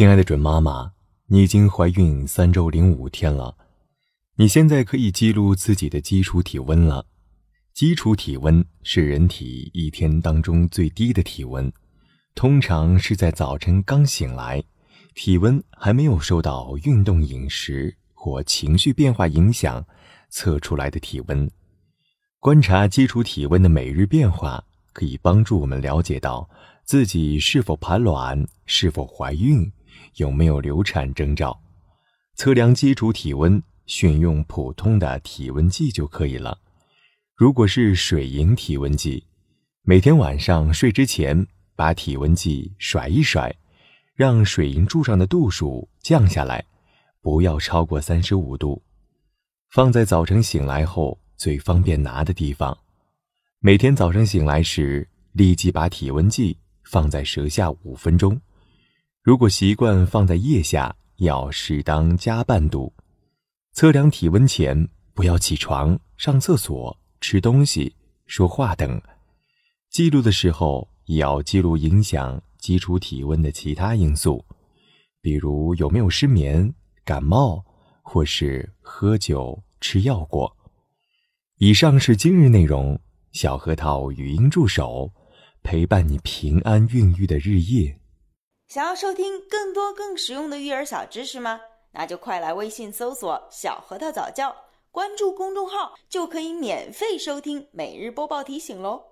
亲爱的准妈妈，你已经怀孕三周零五天了，你现在可以记录自己的基础体温了。基础体温是人体一天当中最低的体温，通常是在早晨刚醒来，体温还没有受到运动、饮食或情绪变化影响，测出来的体温。观察基础体温的每日变化，可以帮助我们了解到自己是否排卵、是否怀孕、有没有流产征兆。测量基础体温，选用普通的体温计就可以了。如果是水银体温计，每天晚上睡之前把体温计甩一甩，让水银柱上的度数降下来，不要超过三十五度。放在早晨醒来后最方便拿的地方。每天早上醒来时，立即把体温计放在舌下五分钟。如果习惯放在腋下，要适当加半度。测量体温前，不要起床、上厕所。吃东西、说话等，记录的时候也要记录影响基础体温的其他因素，比如有没有失眠、感冒，或是喝酒、吃药过。以上是今日内容，小核桃语音助手陪伴你平安孕育的日夜。想要收听更多更实用的育儿小知识吗？那就快来微信搜索“小核桃早教”。关注公众号就可以免费收听每日播报提醒喽。